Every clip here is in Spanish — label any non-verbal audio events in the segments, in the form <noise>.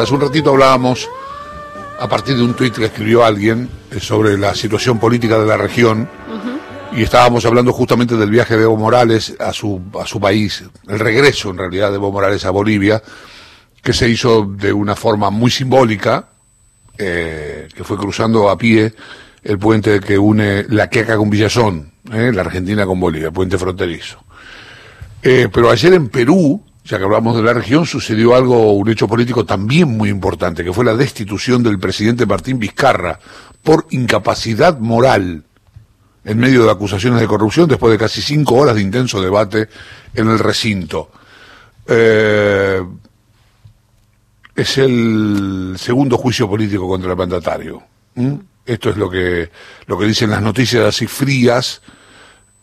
Hace un ratito hablábamos, a partir de un tuit que escribió alguien, eh, sobre la situación política de la región, y estábamos hablando justamente del viaje de Evo Morales a su, a su país, el regreso en realidad de Evo Morales a Bolivia, que se hizo de una forma muy simbólica, eh, que fue cruzando a pie el puente que une La Queca con Villazón, eh, la Argentina con Bolivia, el puente fronterizo. Eh, pero ayer en Perú, ya que hablamos de la región, sucedió algo, un hecho político también muy importante, que fue la destitución del presidente Martín Vizcarra por incapacidad moral en medio de acusaciones de corrupción después de casi cinco horas de intenso debate en el recinto. Eh, es el segundo juicio político contra el mandatario. Esto es lo que, lo que dicen las noticias así frías.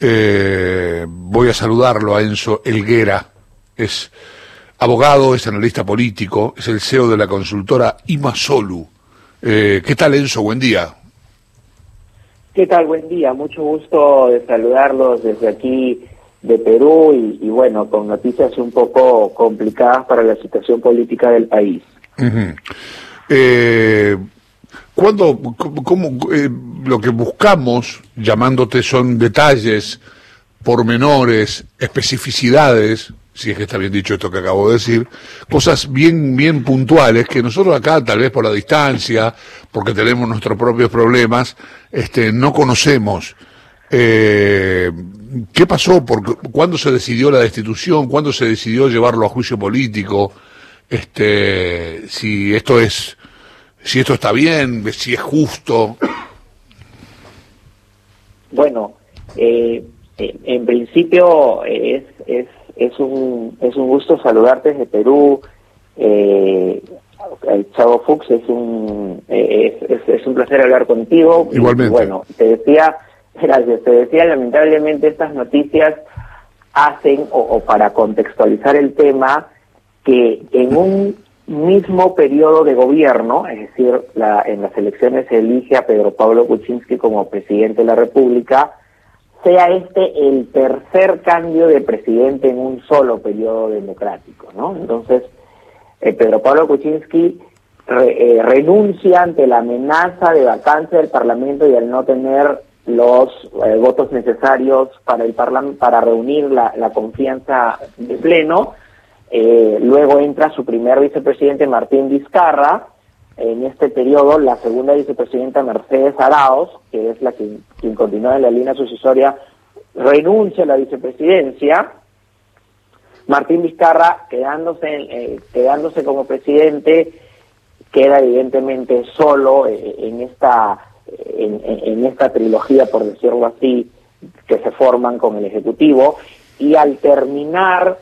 Eh, voy a saludarlo a Enzo Elguera. Es abogado, es analista político, es el CEO de la consultora Imasolu. Eh, ¿Qué tal, Enzo? Buen día. ¿Qué tal? Buen día. Mucho gusto de saludarlos desde aquí de Perú y, bueno, con noticias un poco complicadas para la situación política del país. eh, cuando, cómo, eh, lo que buscamos, llamándote, son detalles, pormenores, especificidades, si es que está bien dicho esto que acabo de decir, cosas bien, bien puntuales que nosotros acá, tal vez por la distancia, porque tenemos nuestros propios problemas, este, no conocemos. Eh, ¿Qué pasó? Por, ¿Cuándo se decidió la destitución? ¿Cuándo se decidió llevarlo a juicio político? Este, si esto es, si esto está bien, si es justo. Bueno, eh, en principio es, es, es, un, es un gusto saludarte desde Perú. Eh, Chavo Fuchs, es un, eh, es, es, un placer hablar contigo. Igualmente. bueno, te decía <laughs> Gracias. Te decía, lamentablemente estas noticias hacen, o, para contextualizar el tema, que en un mismo periodo de gobierno, es decir, la, en las elecciones se elige a Pedro Pablo Kuczynski como presidente de la República, sea este el tercer cambio de presidente en un solo periodo democrático, ¿no? Entonces, eh, Pedro Pablo Kuczynski eh, renuncia ante la amenaza de vacancia del Parlamento y al no tener los eh, votos necesarios para el para reunir la, confianza de pleno. Eh, luego entra su primer vicepresidente Martín Vizcarra. En este periodo, la segunda vicepresidenta Mercedes Araos, que es la que, quien continúa en la línea sucesoria, renuncia a la vicepresidencia. Martín Vizcarra, quedándose, eh, quedándose como presidente, queda evidentemente solo en esta en, esta trilogía, por decirlo así, que se forman con el Ejecutivo, y al terminar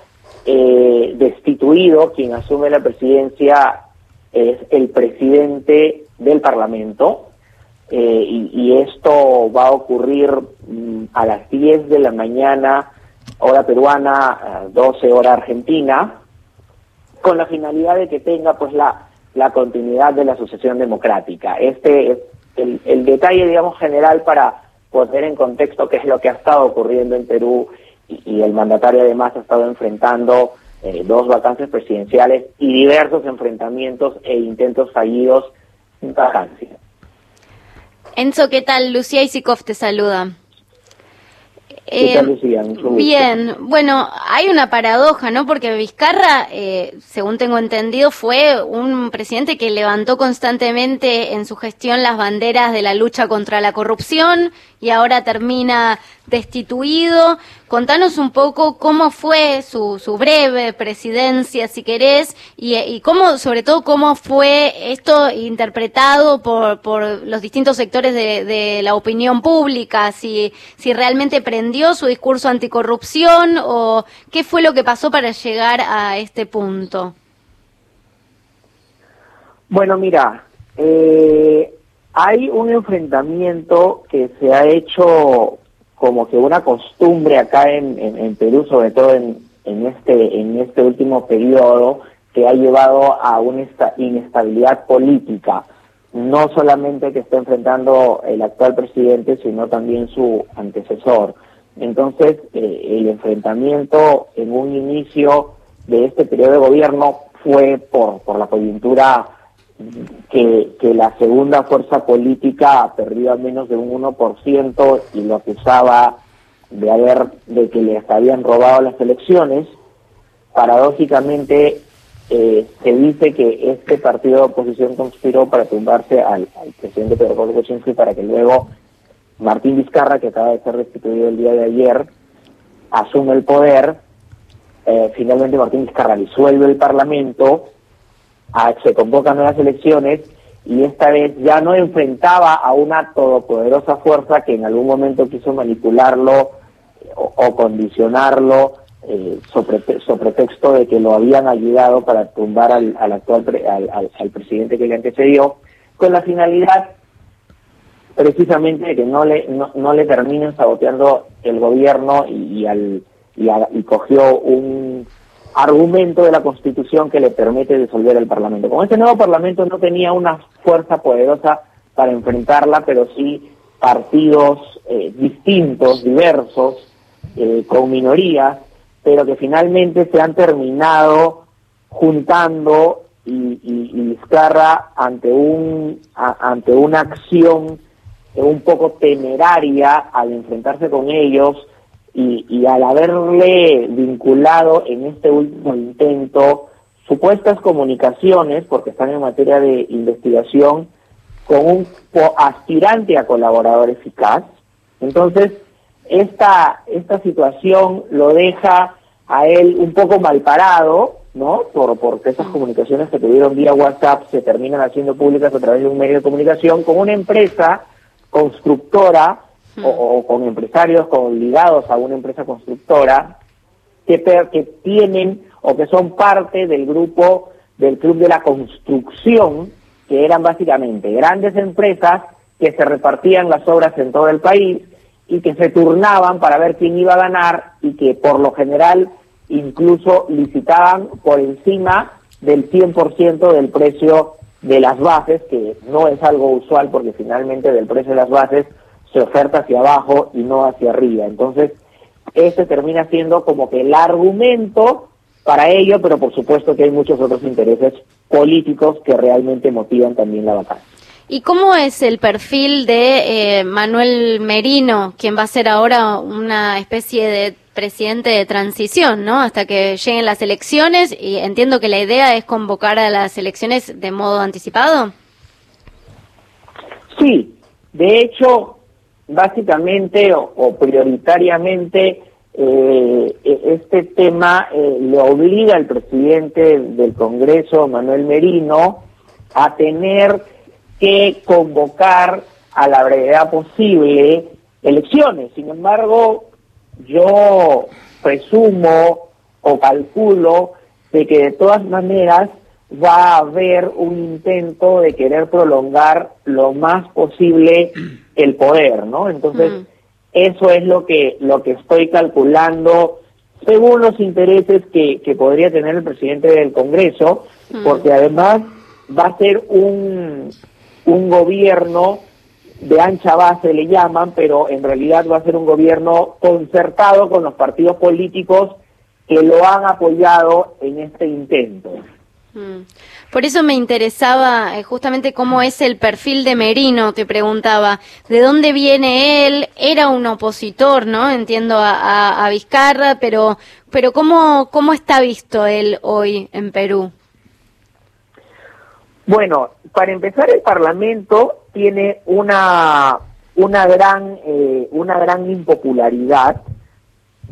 eh, destituido, quien asume la presidencia es el presidente del Parlamento, eh, y, esto va a ocurrir mm, a las 10 de la mañana, hora peruana, 12 hora argentina, con la finalidad de que tenga pues la, la continuidad de la sucesión democrática. Este es el, detalle, digamos, general para poner en contexto qué es lo que ha estado ocurriendo en Perú y, el mandatario además ha estado enfrentando eh, dos vacancias presidenciales y diversos enfrentamientos e intentos fallidos en vacancia. Enzo, ¿qué tal? Lucía Isikov te saluda. Eh, bien, bueno, hay una paradoja, ¿no? Porque Vizcarra, eh, según tengo entendido, fue un presidente que levantó constantemente en su gestión las banderas de la lucha contra la corrupción y ahora termina destituido. Contanos un poco cómo fue su, su breve presidencia, si querés, y, cómo, sobre todo, cómo fue esto interpretado por, por los distintos sectores de, de, la opinión pública, si, si realmente prendió su discurso anticorrupción o qué fue lo que pasó para llegar a este punto. Bueno, mira, eh, hay un enfrentamiento que se ha hecho como que una costumbre acá en, en, Perú, sobre todo en, en, este, en este último periodo, que ha llevado a una inestabilidad política, no solamente que está enfrentando el actual presidente, sino también su antecesor. Entonces, eh, el enfrentamiento en un inicio de este periodo de gobierno fue por, por la coyuntura que, que la segunda fuerza política perdió a menos de un 1% y lo acusaba de haber de que les habían robado las elecciones paradójicamente eh, se dice que este partido de oposición conspiró para tumbarse al, presidente Pedro Pablo Kuczynski para que luego Martín Vizcarra, que acaba de ser destituido el día de ayer, asume el poder. Eh, finalmente Martín Vizcarra disuelve el Parlamento, se convocan nuevas elecciones y esta vez ya no enfrentaba a una todopoderosa fuerza que en algún momento quiso manipularlo o condicionarlo eh, sobre, sobre texto de que lo habían ayudado para tumbar al, actual al, presidente que le antecedió, con la finalidad precisamente de que no le no, le terminen saboteando el gobierno y, al y, cogió un argumento de la Constitución que le permite disolver el Parlamento. Como este nuevo Parlamento no tenía una fuerza poderosa para enfrentarla, pero sí partidos eh, distintos, diversos, eh, con minorías, pero que finalmente se han terminado juntando y, y, ante un ante una acción un poco temeraria al enfrentarse con ellos y, y al haberle vinculado en este último intento supuestas comunicaciones, porque están en materia de investigación, con un aspirante a colaborador eficaz. Entonces, esta, esta situación lo deja a él un poco mal parado, ¿no? Por, porque esas comunicaciones que tuvieron vía WhatsApp se terminan haciendo públicas a través de un medio de comunicación con una empresa constructora o, con empresarios con, ligados a una empresa constructora que, que tienen o que son parte del grupo del Club de la Construcción, que eran básicamente grandes empresas que se repartían las obras en todo el país y que se turnaban para ver quién iba a ganar y que por lo general incluso licitaban por encima del 100% del precio de las bases, que no es algo usual porque finalmente del precio de las bases se oferta hacia abajo y no hacia arriba. Entonces, ese termina siendo como que el argumento para ello, pero por supuesto que hay muchos otros intereses políticos que realmente motivan también la batalla. ¿Y cómo es el perfil de eh, Manuel Merino, quien va a ser ahora una especie de presidente de transición, ¿no? Hasta que lleguen las elecciones y entiendo que la idea es convocar a las elecciones de modo anticipado. Sí, de hecho, básicamente o, prioritariamente eh, e, este tema eh, le obliga al presidente del Congreso, Manuel Merino, a tener que convocar a la brevedad posible elecciones. Sin embargo, yo presumo o calculo de que de todas maneras va a haber un intento de querer prolongar lo más posible el poder, ¿no? Entonces, mm. eso es lo que lo que estoy calculando según los intereses que, que podría tener el presidente del Congreso, mm. porque además va a ser un un gobierno de ancha base le llaman, pero en realidad va a ser un gobierno concertado con los partidos políticos que lo han apoyado en este intento. Mm. Por eso me interesaba eh, justamente cómo es el perfil de Merino, te preguntaba, ¿de dónde viene él? Era un opositor, ¿no? Entiendo a, Vizcarra, pero, pero ¿cómo, ¿cómo está visto él hoy en Perú? Bueno, para empezar el Parlamento tiene una una gran eh, una gran impopularidad,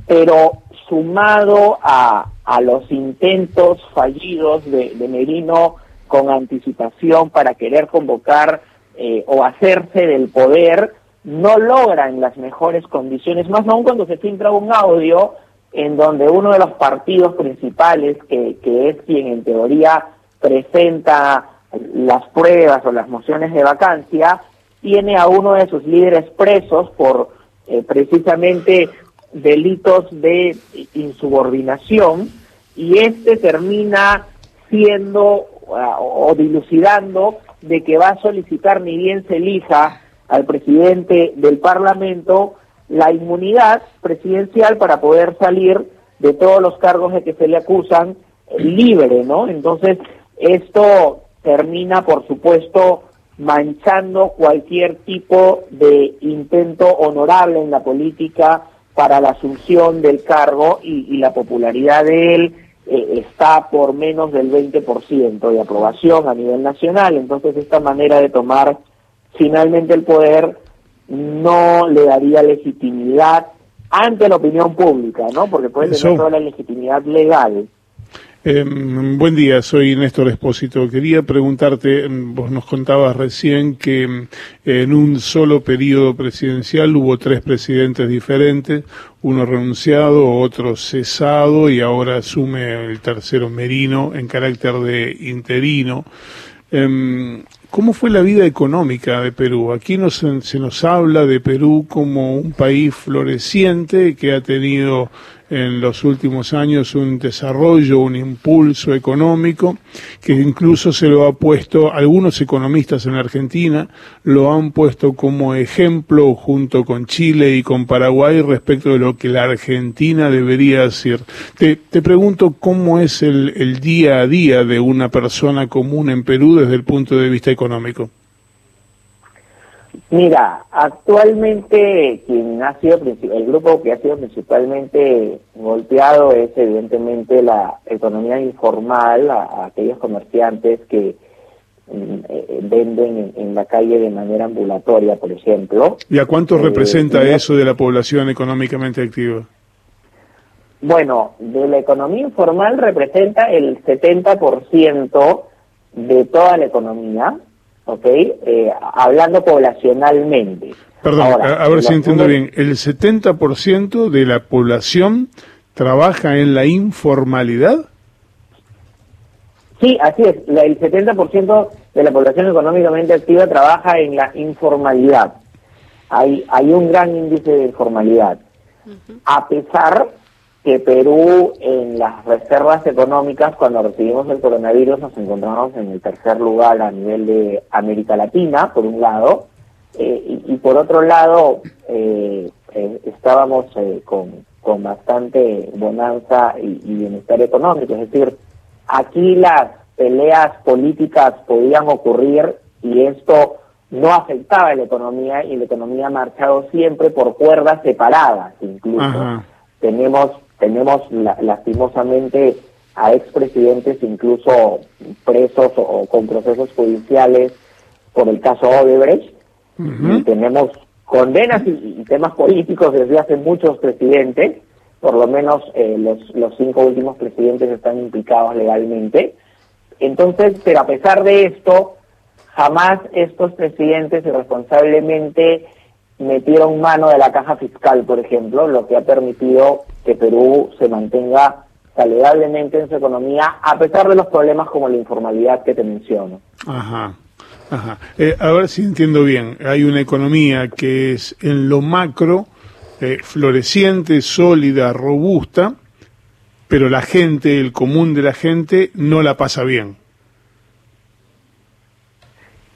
pero sumado a, a los intentos fallidos de, Merino con anticipación para querer convocar eh, o hacerse del poder, no logran las mejores condiciones, más aún cuando se filtra un audio en donde uno de los partidos principales, que, que es quien en teoría presenta las pruebas o las mociones de vacancia, tiene a uno de sus líderes presos por eh, precisamente delitos de insubordinación y este termina siendo ah, o dilucidando de que va a solicitar ni bien se elija al presidente del Parlamento la inmunidad presidencial para poder salir de todos los cargos de que se le acusan libre, ¿no? Entonces, esto termina, por supuesto, manchando cualquier tipo de intento honorable en la política para la asunción del cargo y, la popularidad de él eh, está por menos del 20% de aprobación a nivel nacional. Entonces, esta manera de tomar finalmente el poder no le daría legitimidad ante la opinión pública, ¿no? Porque puede tener toda la legitimidad legal. Eh, buen día, soy Néstor Espósito. Quería preguntarte, em, vos nos contabas recién que em, en un solo periodo presidencial hubo tres presidentes diferentes, uno renunciado, otro cesado y ahora asume el tercero Merino en carácter de interino. ¿Cómo fue la vida económica de Perú? Aquí nos, se nos habla de Perú como un país floreciente que ha tenido en los últimos años un desarrollo, un impulso económico, que incluso se lo ha puesto, algunos economistas en Argentina lo han puesto como ejemplo junto con Chile y con Paraguay respecto de lo que la Argentina debería hacer. Te, te pregunto cómo es el, el día a día de una persona común en Perú desde el punto de vista económico. Mira, actualmente quien ha sido el grupo que ha sido principalmente golpeado es evidentemente la economía informal, a, aquellos comerciantes que mm, eh, venden en, la calle de manera ambulatoria, por ejemplo. ¿Y a cuánto eh, representa eso de la población económicamente activa? Bueno, de la economía informal representa el 70% de toda la economía ¿ok? Eh, hablando poblacionalmente. Perdón, a, ver si entiendo bien. ¿El 70% de la población trabaja en la informalidad? Sí, así es. el 70% de la población económicamente activa trabaja en la informalidad. Hay, hay un gran índice de informalidad. A pesar que Perú en las reservas económicas, cuando recibimos el coronavirus, nos encontramos en el tercer lugar a nivel de América Latina, por un lado, eh, y, por otro lado, eh, eh, estábamos con, con bastante bonanza y, y, bienestar económico. Es decir, aquí las peleas políticas podían ocurrir y esto no afectaba a la economía y la economía ha marchado siempre por cuerdas separadas incluso. Tenemos tenemos lastimosamente a expresidentes incluso presos o, con procesos judiciales por el caso Odebrecht. Y tenemos condenas y, temas políticos desde hace muchos presidentes, por lo menos eh, los, los cinco últimos presidentes están implicados legalmente. Entonces, pero a pesar de esto, jamás estos presidentes irresponsablemente metieron mano de la caja fiscal, por ejemplo, lo que ha permitido que Perú se mantenga saludablemente en su economía, a pesar de los problemas como la informalidad que te menciono. Ajá. Ajá. Eh, a ver si entiendo bien. Hay una economía que es en lo macro eh, floreciente, sólida, robusta, pero la gente, el común de la gente, no la pasa bien.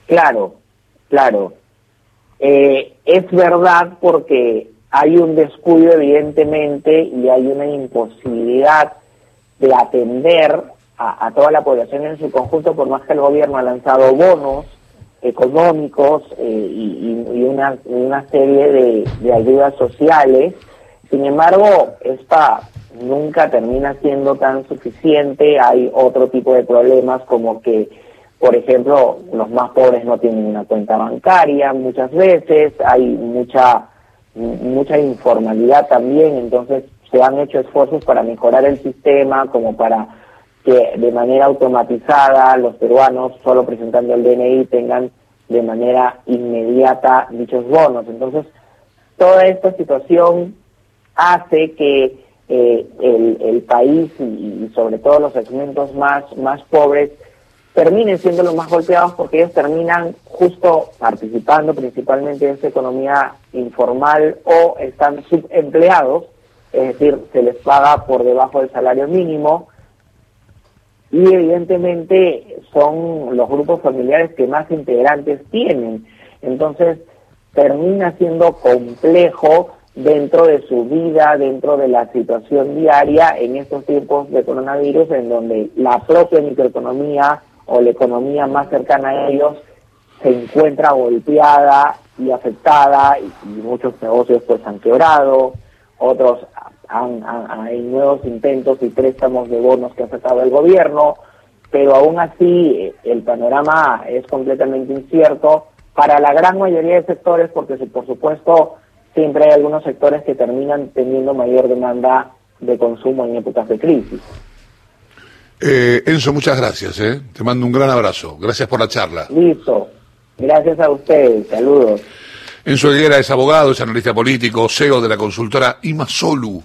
Claro, claro. Eh, es verdad porque hay un descuido evidentemente y hay una imposibilidad de atender a, toda la población en su conjunto, por más que el gobierno ha lanzado bonos económicos eh, y, una, serie de, de, ayudas sociales. Sin embargo, esta nunca termina siendo tan suficiente. Hay otro tipo de problemas como que, por ejemplo, los más pobres no tienen una cuenta bancaria muchas veces, hay mucha mucha informalidad también, entonces se han hecho esfuerzos para mejorar el sistema, como para que de manera automatizada los peruanos, solo presentando el DNI, tengan de manera inmediata dichos bonos. Entonces, toda esta situación hace que eh, el, el, país y, y, sobre todo los segmentos más, más pobres terminen siendo los más golpeados porque ellos terminan justo participando principalmente en esa economía informal o están subempleados, es decir, se les paga por debajo del salario mínimo y evidentemente son los grupos familiares que más integrantes tienen. Entonces termina siendo complejo dentro de su vida, dentro de la situación diaria en estos tiempos de coronavirus, en donde la propia microeconomía o la economía más cercana a ellos se encuentra golpeada y afectada y, muchos negocios pues han quebrado, otros han, hay nuevos intentos y préstamos de bonos que ha sacado el gobierno, pero aún así eh, el panorama es completamente incierto para la gran mayoría de sectores porque por supuesto siempre hay algunos sectores que terminan teniendo mayor demanda de consumo en épocas de crisis. Eh, Enzo, muchas gracias. ¿eh? Te mando un gran abrazo. Gracias por la charla. Listo. Gracias a ustedes. Saludos. Enzo Higuera es abogado, es analista político, CEO de la consultora Imasolu.